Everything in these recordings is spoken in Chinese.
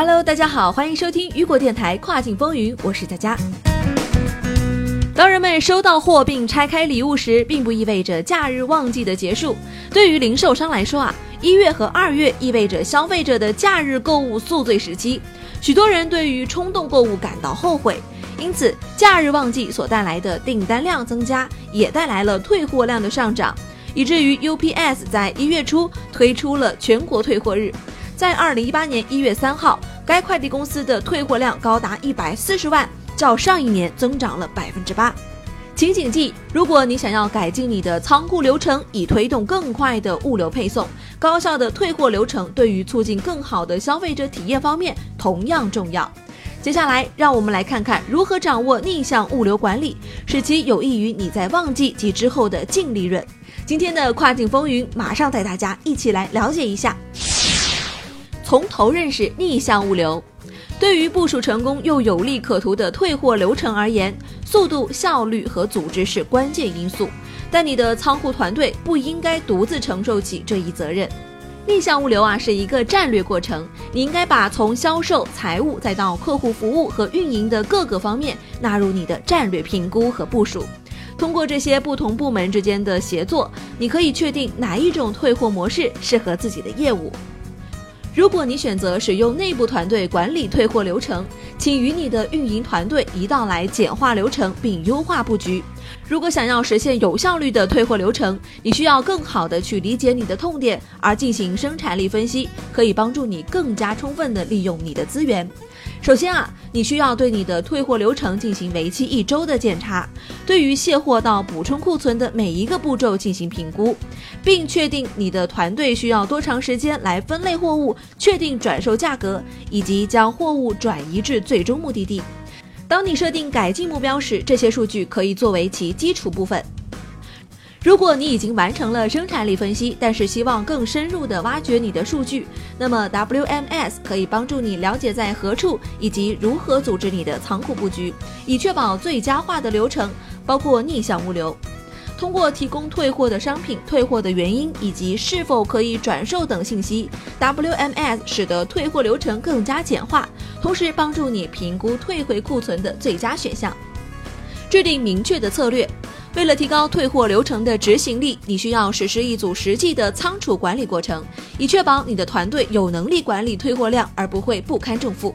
Hello，大家好，欢迎收听雨果电台跨境风云，我是佳佳。当人们收到货并拆开礼物时，并不意味着假日旺季的结束。对于零售商来说啊，一月和二月意味着消费者的假日购物宿醉时期，许多人对于冲动购物感到后悔，因此假日旺季所带来的订单量增加，也带来了退货量的上涨，以至于 UPS 在一月初推出了全国退货日。在二零一八年一月三号，该快递公司的退货量高达一百四十万，较上一年增长了百分之八。请谨记，如果你想要改进你的仓库流程，以推动更快的物流配送，高效的退货流程对于促进更好的消费者体验方面同样重要。接下来，让我们来看看如何掌握逆向物流管理，使其有益于你在旺季及之后的净利润。今天的跨境风云，马上带大家一起来了解一下。从头认识逆向物流，对于部署成功又有利可图的退货流程而言，速度、效率和组织是关键因素。但你的仓库团队不应该独自承受起这一责任。逆向物流啊是一个战略过程，你应该把从销售、财务再到客户服务和运营的各个方面纳入你的战略评估和部署。通过这些不同部门之间的协作，你可以确定哪一种退货模式适合自己的业务。如果你选择使用内部团队管理退货流程，请与你的运营团队一道来简化流程并优化布局。如果想要实现有效率的退货流程，你需要更好的去理解你的痛点，而进行生产力分析，可以帮助你更加充分的利用你的资源。首先啊，你需要对你的退货流程进行为期一周的检查，对于卸货到补充库存的每一个步骤进行评估，并确定你的团队需要多长时间来分类货物、确定转售价格以及将货物转移至最终目的地。当你设定改进目标时，这些数据可以作为其基础部分。如果你已经完成了生产力分析，但是希望更深入地挖掘你的数据，那么 WMS 可以帮助你了解在何处以及如何组织你的仓库布局，以确保最佳化的流程，包括逆向物流。通过提供退货的商品、退货的原因以及是否可以转售等信息，WMS 使得退货流程更加简化，同时帮助你评估退回库存的最佳选项，制定明确的策略。为了提高退货流程的执行力，你需要实施一组实际的仓储管理过程，以确保你的团队有能力管理退货量，而不会不堪重负。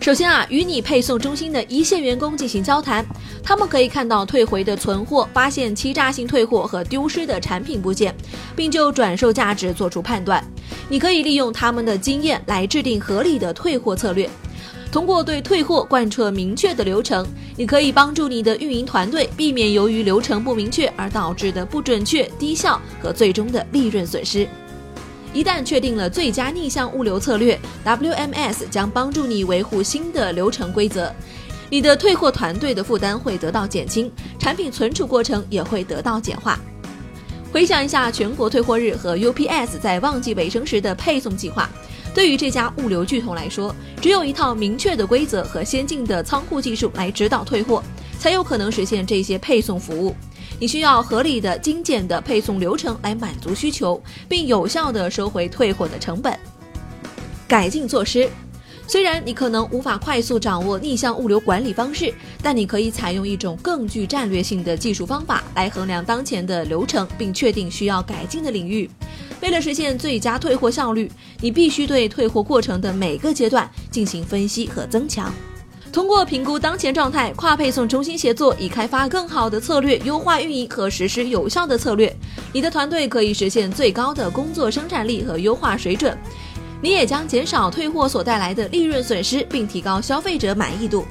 首先啊，与你配送中心的一线员工进行交谈，他们可以看到退回的存货，发现欺诈性退货和丢失的产品部件，并就转售价值做出判断。你可以利用他们的经验来制定合理的退货策略。通过对退货贯彻明确的流程，你可以帮助你的运营团队避免由于流程不明确而导致的不准确、低效和最终的利润损失。一旦确定了最佳逆向物流策略，WMS 将帮助你维护新的流程规则，你的退货团队的负担会得到减轻，产品存储过程也会得到简化。回想一下全国退货日和 UPS 在旺季尾声时的配送计划。对于这家物流巨头来说，只有一套明确的规则和先进的仓库技术来指导退货，才有可能实现这些配送服务。你需要合理的、精简的配送流程来满足需求，并有效地收回退货的成本。改进措施：虽然你可能无法快速掌握逆向物流管理方式，但你可以采用一种更具战略性的技术方法来衡量当前的流程，并确定需要改进的领域。为了实现最佳退货效率，你必须对退货过程的每个阶段进行分析和增强。通过评估当前状态，跨配送中心协作，以开发更好的策略，优化运营和实施有效的策略。你的团队可以实现最高的工作生产力和优化水准，你也将减少退货所带来的利润损失，并提高消费者满意度。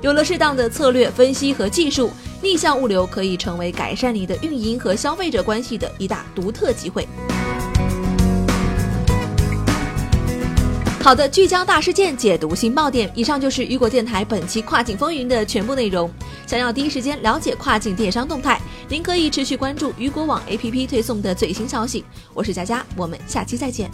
有了适当的策略分析和技术，逆向物流可以成为改善你的运营和消费者关系的一大独特机会。好的，聚焦大事件，解读新爆点。以上就是雨果电台本期跨境风云的全部内容。想要第一时间了解跨境电商动态，您可以持续关注雨果网 APP 推送的最新消息。我是佳佳，我们下期再见。